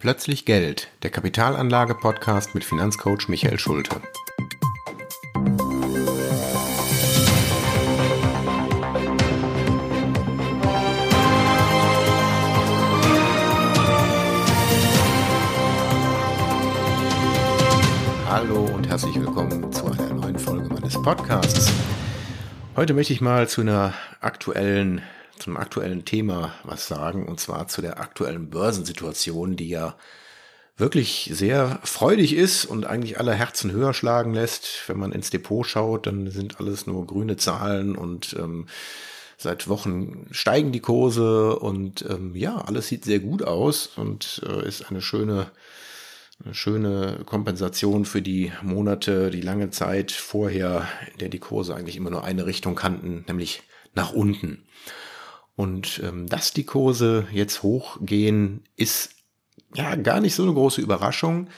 Plötzlich Geld, der Kapitalanlage-Podcast mit Finanzcoach Michael Schulte. Hallo und herzlich willkommen zu einer neuen Folge meines Podcasts. Heute möchte ich mal zu einer aktuellen zum aktuellen Thema was sagen, und zwar zu der aktuellen Börsensituation, die ja wirklich sehr freudig ist und eigentlich alle Herzen höher schlagen lässt. Wenn man ins Depot schaut, dann sind alles nur grüne Zahlen und ähm, seit Wochen steigen die Kurse und ähm, ja, alles sieht sehr gut aus und äh, ist eine schöne, eine schöne Kompensation für die Monate, die lange Zeit vorher, in der die Kurse eigentlich immer nur eine Richtung kannten, nämlich nach unten. Und ähm, dass die Kurse jetzt hochgehen, ist ja gar nicht so eine große Überraschung,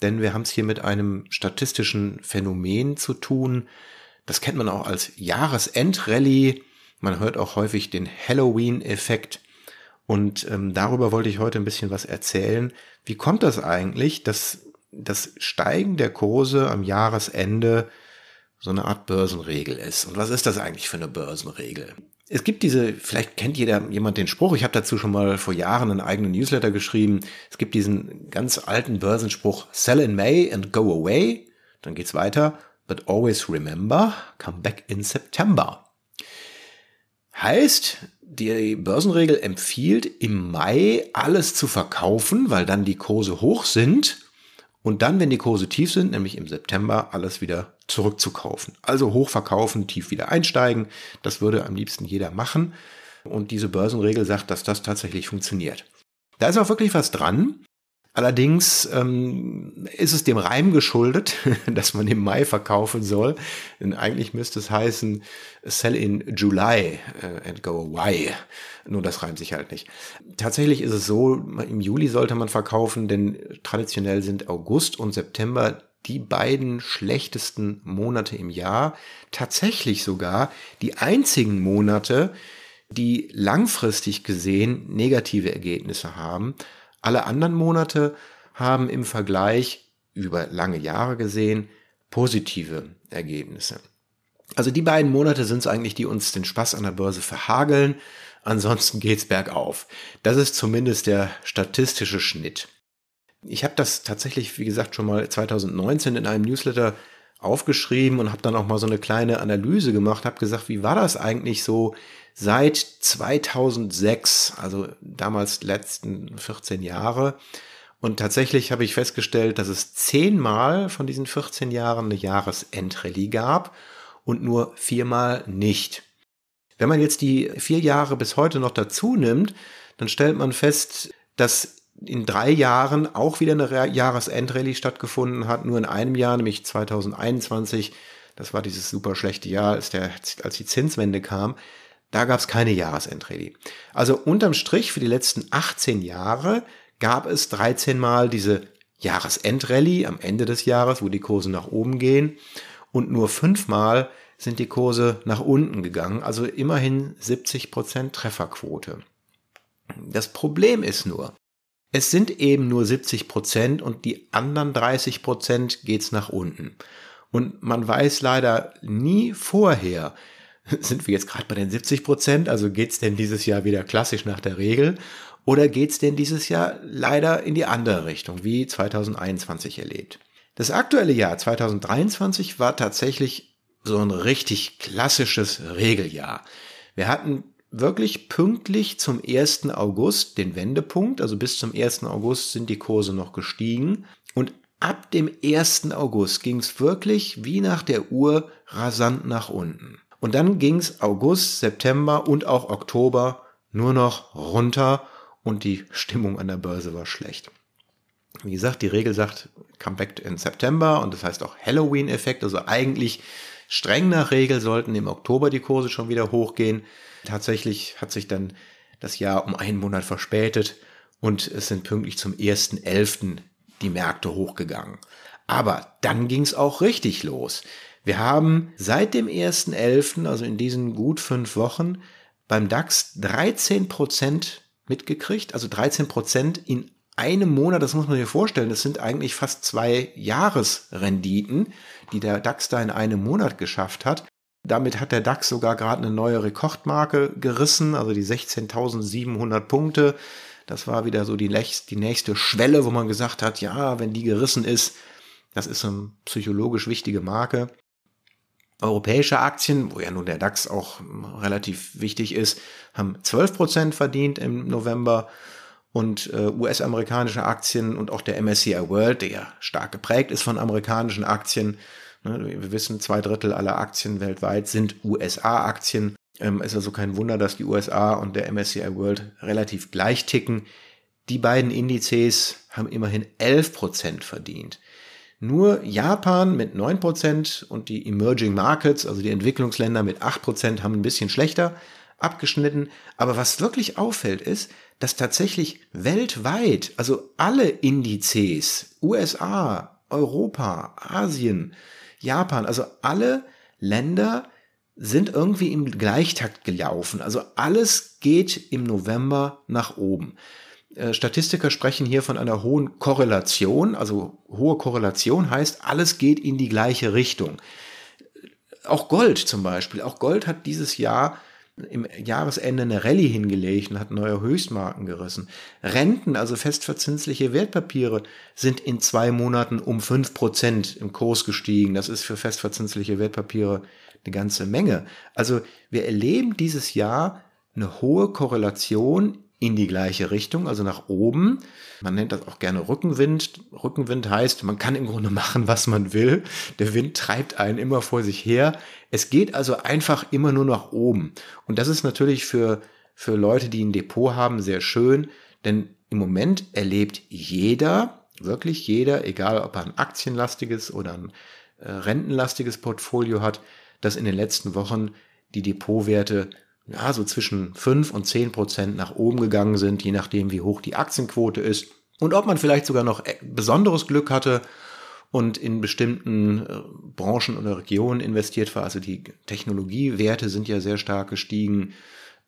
denn wir haben es hier mit einem statistischen Phänomen zu tun. Das kennt man auch als Jahresendrallye. Man hört auch häufig den Halloween-Effekt. Und ähm, darüber wollte ich heute ein bisschen was erzählen. Wie kommt das eigentlich, dass das Steigen der Kurse am Jahresende so eine Art Börsenregel ist? Und was ist das eigentlich für eine Börsenregel? Es gibt diese, vielleicht kennt jeder jemand den Spruch, ich habe dazu schon mal vor Jahren einen eigenen Newsletter geschrieben. Es gibt diesen ganz alten Börsenspruch, sell in May and go away. Dann geht's weiter, but always remember, come back in September. Heißt, die Börsenregel empfiehlt im Mai alles zu verkaufen, weil dann die Kurse hoch sind und dann, wenn die Kurse tief sind, nämlich im September, alles wieder zurückzukaufen. Also hochverkaufen, tief wieder einsteigen. Das würde am liebsten jeder machen. Und diese Börsenregel sagt, dass das tatsächlich funktioniert. Da ist auch wirklich was dran. Allerdings ähm, ist es dem Reim geschuldet, dass man im Mai verkaufen soll. Denn eigentlich müsste es heißen, sell in July äh, and go away. Nur das reimt sich halt nicht. Tatsächlich ist es so, im Juli sollte man verkaufen, denn traditionell sind August und September die beiden schlechtesten Monate im Jahr. Tatsächlich sogar die einzigen Monate, die langfristig gesehen negative Ergebnisse haben. Alle anderen Monate haben im Vergleich über lange Jahre gesehen positive Ergebnisse. Also die beiden Monate sind es eigentlich, die uns den Spaß an der Börse verhageln. Ansonsten geht's bergauf. Das ist zumindest der statistische Schnitt. Ich habe das tatsächlich, wie gesagt, schon mal 2019 in einem Newsletter aufgeschrieben und habe dann auch mal so eine kleine Analyse gemacht, habe gesagt, wie war das eigentlich so seit 2006, also damals letzten 14 Jahre. Und tatsächlich habe ich festgestellt, dass es zehnmal von diesen 14 Jahren eine Jahresendrallye gab und nur viermal nicht. Wenn man jetzt die vier Jahre bis heute noch dazu nimmt, dann stellt man fest, dass in drei Jahren auch wieder eine Jahresendrallye stattgefunden hat, nur in einem Jahr, nämlich 2021. Das war dieses super schlechte Jahr, als, der, als die Zinswende kam. Da gab es keine Jahresendrallye. Also unterm Strich für die letzten 18 Jahre gab es 13 Mal diese Jahresendrallye am Ende des Jahres, wo die Kurse nach oben gehen. Und nur fünfmal sind die Kurse nach unten gegangen. Also immerhin 70 Prozent Trefferquote. Das Problem ist nur, es sind eben nur 70 Prozent und die anderen 30 Prozent geht's nach unten. Und man weiß leider nie vorher, sind wir jetzt gerade bei den 70 Prozent, also geht's denn dieses Jahr wieder klassisch nach der Regel oder geht's denn dieses Jahr leider in die andere Richtung, wie 2021 erlebt. Das aktuelle Jahr 2023 war tatsächlich so ein richtig klassisches Regeljahr. Wir hatten wirklich pünktlich zum 1. August den Wendepunkt. Also bis zum 1. August sind die Kurse noch gestiegen. Und ab dem 1. August ging es wirklich wie nach der Uhr rasant nach unten. Und dann ging es August, September und auch Oktober nur noch runter und die Stimmung an der Börse war schlecht. Wie gesagt, die Regel sagt, come back in September und das heißt auch Halloween-Effekt. Also eigentlich streng nach Regel sollten im Oktober die Kurse schon wieder hochgehen. Tatsächlich hat sich dann das Jahr um einen Monat verspätet und es sind pünktlich zum 1.11. die Märkte hochgegangen. Aber dann ging es auch richtig los. Wir haben seit dem 1.11., also in diesen gut fünf Wochen, beim DAX 13 Prozent mitgekriegt, also 13 Prozent in einem Monat, das muss man sich vorstellen, das sind eigentlich fast zwei Jahresrenditen, die der DAX da in einem Monat geschafft hat. Damit hat der DAX sogar gerade eine neue Rekordmarke gerissen, also die 16.700 Punkte. Das war wieder so die, die nächste Schwelle, wo man gesagt hat, ja, wenn die gerissen ist, das ist eine psychologisch wichtige Marke. Europäische Aktien, wo ja nun der DAX auch relativ wichtig ist, haben 12 Prozent verdient im November und äh, US-amerikanische Aktien und auch der MSCI World, der ja stark geprägt ist von amerikanischen Aktien. Ne, wir wissen, zwei Drittel aller Aktien weltweit sind USA-Aktien. Ähm, ist also kein Wunder, dass die USA und der MSCI World relativ gleich ticken. Die beiden Indizes haben immerhin 11 Prozent verdient. Nur Japan mit 9% und die Emerging Markets, also die Entwicklungsländer mit 8% haben ein bisschen schlechter abgeschnitten. Aber was wirklich auffällt ist, dass tatsächlich weltweit, also alle Indizes, USA, Europa, Asien, Japan, also alle Länder sind irgendwie im Gleichtakt gelaufen. Also alles geht im November nach oben. Äh, Statistiker sprechen hier von einer hohen Korrelation. Also hohe Korrelation heißt, alles geht in die gleiche Richtung. Auch Gold zum Beispiel. Auch Gold hat dieses Jahr im Jahresende eine Rallye hingelegt und hat neue Höchstmarken gerissen. Renten, also festverzinsliche Wertpapiere, sind in zwei Monaten um fünf Prozent im Kurs gestiegen. Das ist für festverzinsliche Wertpapiere eine ganze Menge. Also wir erleben dieses Jahr eine hohe Korrelation in die gleiche Richtung, also nach oben. Man nennt das auch gerne Rückenwind. Rückenwind heißt, man kann im Grunde machen, was man will. Der Wind treibt einen immer vor sich her. Es geht also einfach immer nur nach oben. Und das ist natürlich für, für Leute, die ein Depot haben, sehr schön, denn im Moment erlebt jeder, wirklich jeder, egal ob er ein aktienlastiges oder ein äh, rentenlastiges Portfolio hat, dass in den letzten Wochen die Depotwerte ja, so zwischen 5 und 10 Prozent nach oben gegangen sind, je nachdem, wie hoch die Aktienquote ist. Und ob man vielleicht sogar noch äh, besonderes Glück hatte und in bestimmten äh, Branchen oder Regionen investiert war. Also die Technologiewerte sind ja sehr stark gestiegen.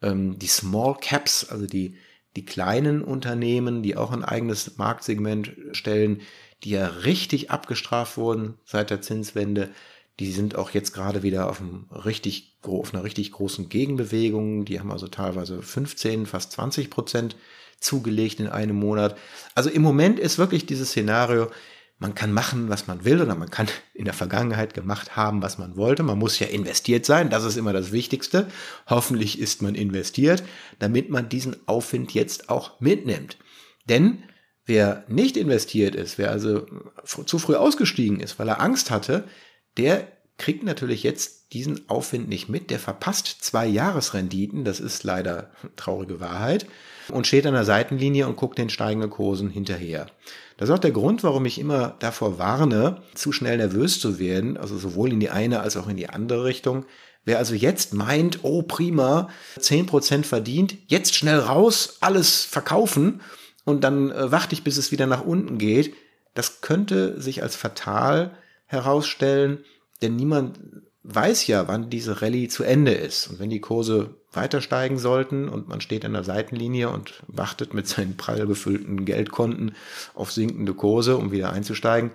Ähm, die Small Caps, also die, die kleinen Unternehmen, die auch ein eigenes Marktsegment stellen, die ja richtig abgestraft wurden seit der Zinswende, die sind auch jetzt gerade wieder auf, einem richtig, auf einer richtig großen Gegenbewegung. Die haben also teilweise 15, fast 20 Prozent zugelegt in einem Monat. Also im Moment ist wirklich dieses Szenario, man kann machen, was man will, oder man kann in der Vergangenheit gemacht haben, was man wollte. Man muss ja investiert sein, das ist immer das Wichtigste. Hoffentlich ist man investiert, damit man diesen Aufwind jetzt auch mitnimmt. Denn wer nicht investiert ist, wer also zu früh ausgestiegen ist, weil er Angst hatte, der kriegt natürlich jetzt diesen Aufwind nicht mit. Der verpasst zwei Jahresrenditen, das ist leider traurige Wahrheit, und steht an der Seitenlinie und guckt den steigenden Kursen hinterher. Das ist auch der Grund, warum ich immer davor warne, zu schnell nervös zu werden, also sowohl in die eine als auch in die andere Richtung. Wer also jetzt meint, oh prima, 10% verdient, jetzt schnell raus, alles verkaufen und dann äh, warte ich, bis es wieder nach unten geht, das könnte sich als fatal herausstellen, denn niemand weiß ja, wann diese Rallye zu Ende ist. Und wenn die Kurse weiter steigen sollten und man steht an der Seitenlinie und wartet mit seinen prall gefüllten Geldkonten auf sinkende Kurse, um wieder einzusteigen,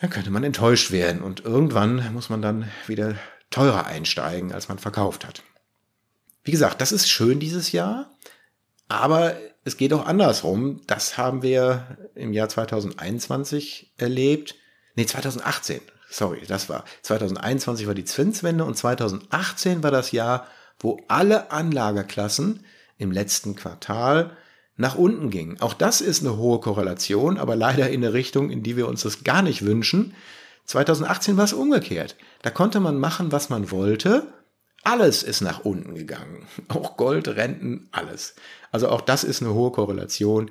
dann könnte man enttäuscht werden. Und irgendwann muss man dann wieder teurer einsteigen, als man verkauft hat. Wie gesagt, das ist schön dieses Jahr, aber es geht auch andersrum. Das haben wir im Jahr 2021 erlebt. Nee, 2018. Sorry, das war 2021 war die Zinswende und 2018 war das Jahr, wo alle Anlageklassen im letzten Quartal nach unten gingen. Auch das ist eine hohe Korrelation, aber leider in eine Richtung, in die wir uns das gar nicht wünschen. 2018 war es umgekehrt. Da konnte man machen, was man wollte. Alles ist nach unten gegangen. Auch Gold, Renten, alles. Also auch das ist eine hohe Korrelation.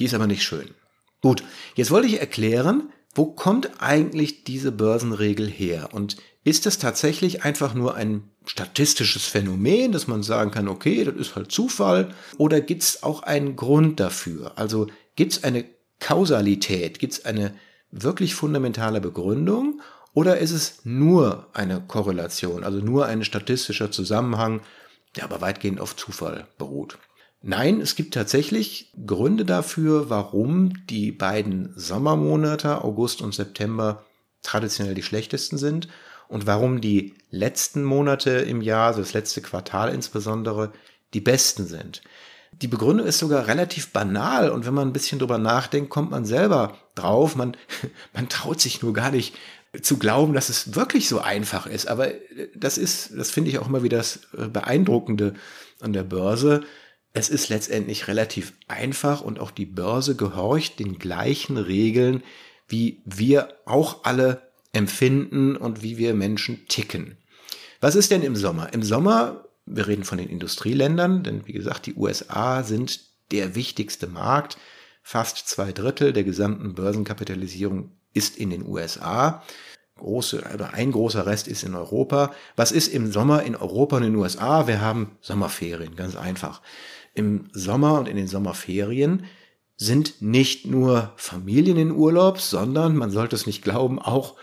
Die ist aber nicht schön. Gut, jetzt wollte ich erklären, wo kommt eigentlich diese Börsenregel her? Und ist es tatsächlich einfach nur ein statistisches Phänomen, dass man sagen kann, okay, das ist halt Zufall? Oder gibt es auch einen Grund dafür? Also gibt es eine Kausalität? Gibt es eine wirklich fundamentale Begründung? Oder ist es nur eine Korrelation, also nur ein statistischer Zusammenhang, der aber weitgehend auf Zufall beruht? Nein, es gibt tatsächlich Gründe dafür, warum die beiden Sommermonate, August und September, traditionell die schlechtesten sind und warum die letzten Monate im Jahr, also das letzte Quartal insbesondere, die besten sind. Die Begründung ist sogar relativ banal und wenn man ein bisschen drüber nachdenkt, kommt man selber drauf. Man, man traut sich nur gar nicht zu glauben, dass es wirklich so einfach ist. Aber das ist, das finde ich auch immer wieder das Beeindruckende an der Börse. Es ist letztendlich relativ einfach und auch die Börse gehorcht den gleichen Regeln, wie wir auch alle empfinden und wie wir Menschen ticken. Was ist denn im Sommer? Im Sommer, wir reden von den Industrieländern, denn wie gesagt, die USA sind der wichtigste Markt. Fast zwei Drittel der gesamten Börsenkapitalisierung ist in den USA. Große, oder ein großer Rest ist in Europa. Was ist im Sommer in Europa und in den USA? Wir haben Sommerferien, ganz einfach. Im Sommer und in den Sommerferien sind nicht nur Familien in Urlaub, sondern, man sollte es nicht glauben, auch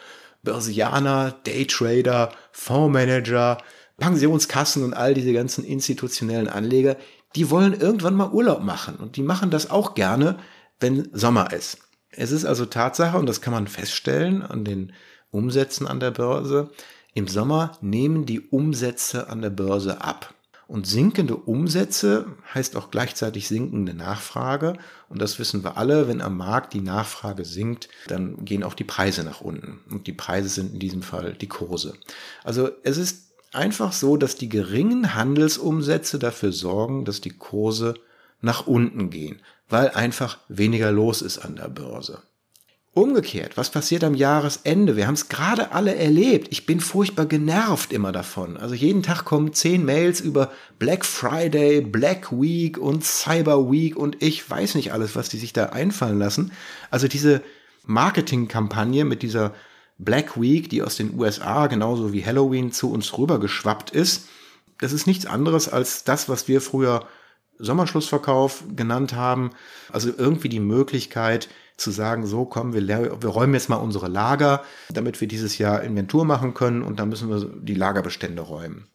Börsianer, Daytrader, Fondsmanager, Pensionskassen und all diese ganzen institutionellen Anleger, die wollen irgendwann mal Urlaub machen und die machen das auch gerne, wenn Sommer ist. Es ist also Tatsache, und das kann man feststellen an den Umsätzen an der Börse, im Sommer nehmen die Umsätze an der Börse ab. Und sinkende Umsätze heißt auch gleichzeitig sinkende Nachfrage. Und das wissen wir alle, wenn am Markt die Nachfrage sinkt, dann gehen auch die Preise nach unten. Und die Preise sind in diesem Fall die Kurse. Also es ist einfach so, dass die geringen Handelsumsätze dafür sorgen, dass die Kurse nach unten gehen, weil einfach weniger los ist an der Börse. Umgekehrt, was passiert am Jahresende? Wir haben es gerade alle erlebt. Ich bin furchtbar genervt immer davon. Also jeden Tag kommen zehn Mails über Black Friday, Black Week und Cyber Week und ich weiß nicht alles, was die sich da einfallen lassen. Also diese Marketingkampagne mit dieser Black Week, die aus den USA genauso wie Halloween zu uns rübergeschwappt ist, das ist nichts anderes als das, was wir früher Sommerschlussverkauf genannt haben. Also irgendwie die Möglichkeit, zu sagen, so komm, wir, wir räumen jetzt mal unsere Lager, damit wir dieses Jahr Inventur machen können und dann müssen wir die Lagerbestände räumen.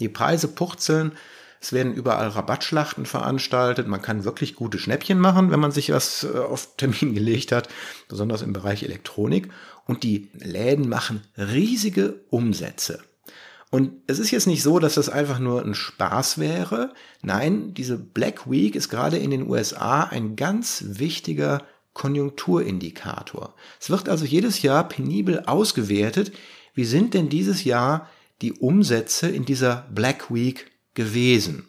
Die Preise purzeln, es werden überall Rabattschlachten veranstaltet. Man kann wirklich gute Schnäppchen machen, wenn man sich was äh, auf Termin gelegt hat, besonders im Bereich Elektronik. Und die Läden machen riesige Umsätze. Und es ist jetzt nicht so, dass das einfach nur ein Spaß wäre. Nein, diese Black Week ist gerade in den USA ein ganz wichtiger Konjunkturindikator. Es wird also jedes Jahr penibel ausgewertet, wie sind denn dieses Jahr die Umsätze in dieser Black Week gewesen.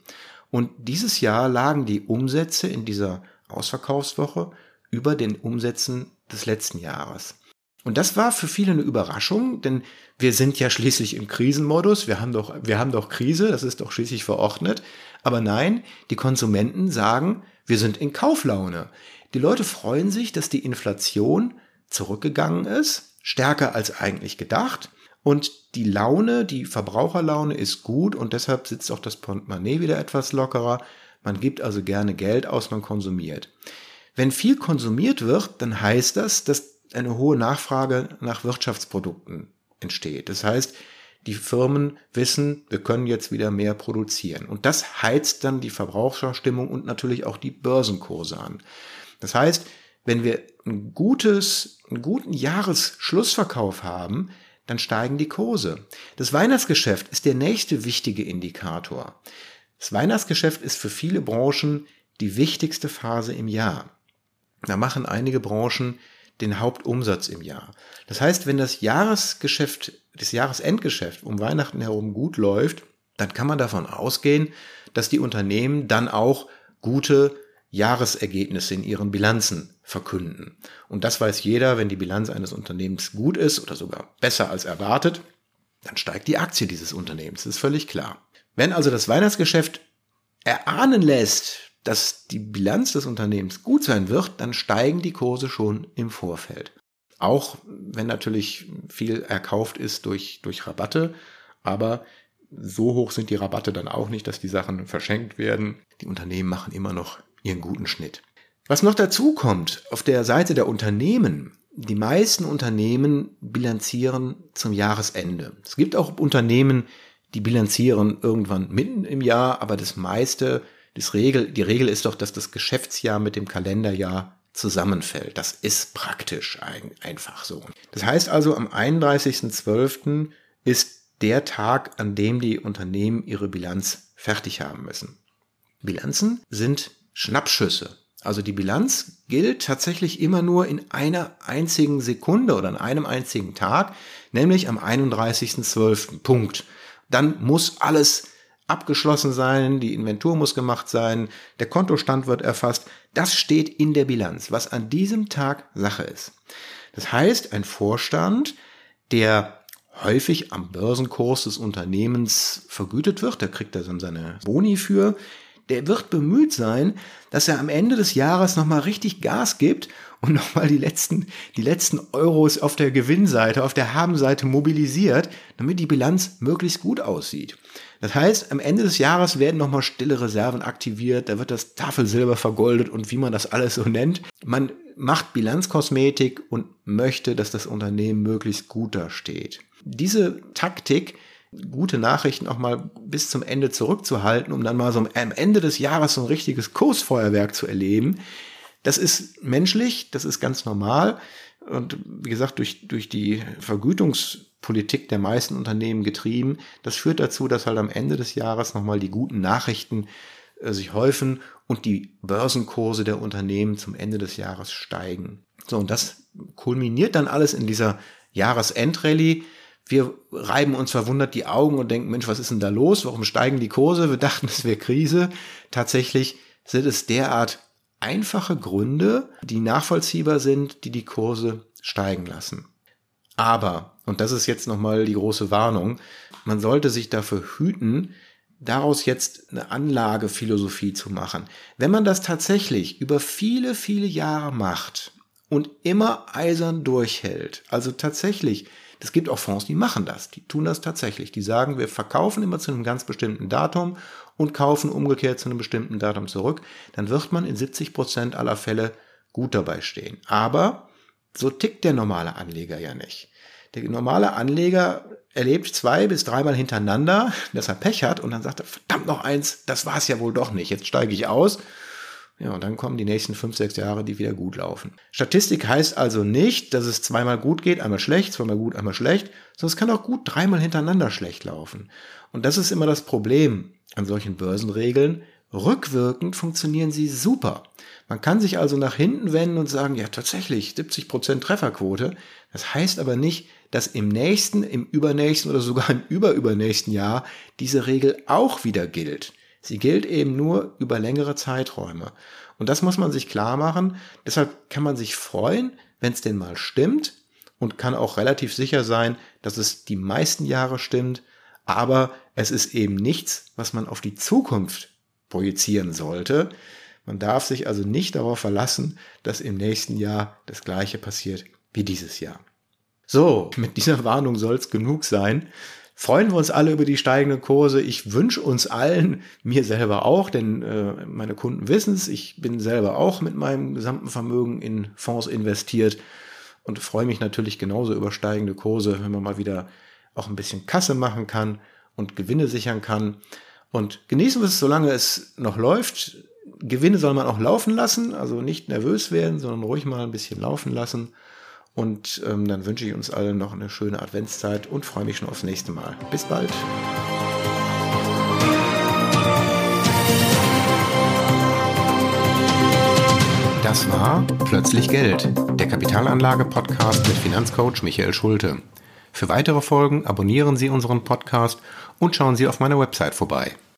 Und dieses Jahr lagen die Umsätze in dieser Ausverkaufswoche über den Umsätzen des letzten Jahres. Und das war für viele eine Überraschung, denn wir sind ja schließlich im Krisenmodus, wir haben doch, wir haben doch Krise, das ist doch schließlich verordnet. Aber nein, die Konsumenten sagen, wir sind in Kauflaune. Die Leute freuen sich, dass die Inflation zurückgegangen ist, stärker als eigentlich gedacht. Und die Laune, die Verbraucherlaune ist gut und deshalb sitzt auch das Portemonnaie wieder etwas lockerer. Man gibt also gerne Geld aus, man konsumiert. Wenn viel konsumiert wird, dann heißt das, dass eine hohe Nachfrage nach Wirtschaftsprodukten entsteht. Das heißt, die Firmen wissen, wir können jetzt wieder mehr produzieren. Und das heizt dann die Verbraucherstimmung und natürlich auch die Börsenkurse an. Das heißt, wenn wir ein gutes, einen guten Jahresschlussverkauf haben, dann steigen die Kurse. Das Weihnachtsgeschäft ist der nächste wichtige Indikator. Das Weihnachtsgeschäft ist für viele Branchen die wichtigste Phase im Jahr. Da machen einige Branchen den Hauptumsatz im Jahr. Das heißt, wenn das Jahresgeschäft, das Jahresendgeschäft um Weihnachten herum gut läuft, dann kann man davon ausgehen, dass die Unternehmen dann auch gute Jahresergebnisse in ihren Bilanzen verkünden. Und das weiß jeder, wenn die Bilanz eines Unternehmens gut ist oder sogar besser als erwartet, dann steigt die Aktie dieses Unternehmens. Das ist völlig klar. Wenn also das Weihnachtsgeschäft erahnen lässt, dass die Bilanz des Unternehmens gut sein wird, dann steigen die Kurse schon im Vorfeld. Auch wenn natürlich viel erkauft ist durch, durch Rabatte, aber so hoch sind die Rabatte dann auch nicht, dass die Sachen verschenkt werden. Die Unternehmen machen immer noch ihren guten Schnitt. Was noch dazu kommt, auf der Seite der Unternehmen, die meisten Unternehmen bilanzieren zum Jahresende. Es gibt auch Unternehmen, die bilanzieren irgendwann mitten im Jahr, aber das meiste Regel, die Regel ist doch, dass das Geschäftsjahr mit dem Kalenderjahr zusammenfällt. Das ist praktisch ein, einfach so. Das heißt also, am 31.12. ist der Tag, an dem die Unternehmen ihre Bilanz fertig haben müssen. Bilanzen sind Schnappschüsse. Also die Bilanz gilt tatsächlich immer nur in einer einzigen Sekunde oder an einem einzigen Tag, nämlich am 31.12. Punkt. Dann muss alles abgeschlossen sein, die Inventur muss gemacht sein, der Kontostand wird erfasst. Das steht in der Bilanz, was an diesem Tag Sache ist. Das heißt, ein Vorstand, der häufig am Börsenkurs des Unternehmens vergütet wird, der kriegt da dann seine Boni für, der wird bemüht sein, dass er am Ende des Jahres nochmal richtig Gas gibt und nochmal die letzten, die letzten Euros auf der Gewinnseite, auf der Habenseite mobilisiert, damit die Bilanz möglichst gut aussieht. Das heißt, am Ende des Jahres werden nochmal stille Reserven aktiviert, da wird das Tafelsilber vergoldet und wie man das alles so nennt. Man macht Bilanzkosmetik und möchte, dass das Unternehmen möglichst gut dasteht. Diese Taktik, gute Nachrichten auch mal bis zum Ende zurückzuhalten, um dann mal so am Ende des Jahres so ein richtiges Kursfeuerwerk zu erleben, das ist menschlich, das ist ganz normal. Und wie gesagt, durch, durch die Vergütungs- Politik der meisten Unternehmen getrieben. Das führt dazu, dass halt am Ende des Jahres nochmal die guten Nachrichten äh, sich häufen und die Börsenkurse der Unternehmen zum Ende des Jahres steigen. So, und das kulminiert dann alles in dieser Jahresendrallye. Wir reiben uns verwundert die Augen und denken, Mensch, was ist denn da los? Warum steigen die Kurse? Wir dachten, es wäre Krise. Tatsächlich sind es derart einfache Gründe, die nachvollziehbar sind, die die Kurse steigen lassen. Aber, und das ist jetzt nochmal die große Warnung, man sollte sich dafür hüten, daraus jetzt eine Anlagephilosophie zu machen. Wenn man das tatsächlich über viele, viele Jahre macht und immer eisern durchhält, also tatsächlich, es gibt auch Fonds, die machen das, die tun das tatsächlich, die sagen, wir verkaufen immer zu einem ganz bestimmten Datum und kaufen umgekehrt zu einem bestimmten Datum zurück, dann wird man in 70 Prozent aller Fälle gut dabei stehen. Aber so tickt der normale Anleger ja nicht. Der normale Anleger erlebt zwei bis dreimal hintereinander, dass er Pech hat und dann sagt er, verdammt noch eins, das war es ja wohl doch nicht, jetzt steige ich aus. Ja, und dann kommen die nächsten fünf, sechs Jahre, die wieder gut laufen. Statistik heißt also nicht, dass es zweimal gut geht, einmal schlecht, zweimal gut, einmal schlecht, sondern es kann auch gut dreimal hintereinander schlecht laufen. Und das ist immer das Problem an solchen Börsenregeln. Rückwirkend funktionieren sie super. Man kann sich also nach hinten wenden und sagen, ja tatsächlich, 70% Trefferquote. Das heißt aber nicht, dass im nächsten, im übernächsten oder sogar im überübernächsten Jahr diese Regel auch wieder gilt. Sie gilt eben nur über längere Zeiträume. Und das muss man sich klar machen. Deshalb kann man sich freuen, wenn es denn mal stimmt und kann auch relativ sicher sein, dass es die meisten Jahre stimmt. Aber es ist eben nichts, was man auf die Zukunft projizieren sollte. Man darf sich also nicht darauf verlassen, dass im nächsten Jahr das gleiche passiert wie dieses Jahr. So, mit dieser Warnung soll es genug sein. Freuen wir uns alle über die steigenden Kurse. Ich wünsche uns allen, mir selber auch, denn äh, meine Kunden wissen es, ich bin selber auch mit meinem gesamten Vermögen in Fonds investiert und freue mich natürlich genauso über steigende Kurse, wenn man mal wieder auch ein bisschen Kasse machen kann und Gewinne sichern kann. Und genießen wir es, solange es noch läuft. Gewinne soll man auch laufen lassen, also nicht nervös werden, sondern ruhig mal ein bisschen laufen lassen. Und ähm, dann wünsche ich uns allen noch eine schöne Adventszeit und freue mich schon aufs nächste Mal. Bis bald. Das war Plötzlich Geld, der Kapitalanlage-Podcast mit Finanzcoach Michael Schulte. Für weitere Folgen abonnieren Sie unseren Podcast und schauen Sie auf meiner Website vorbei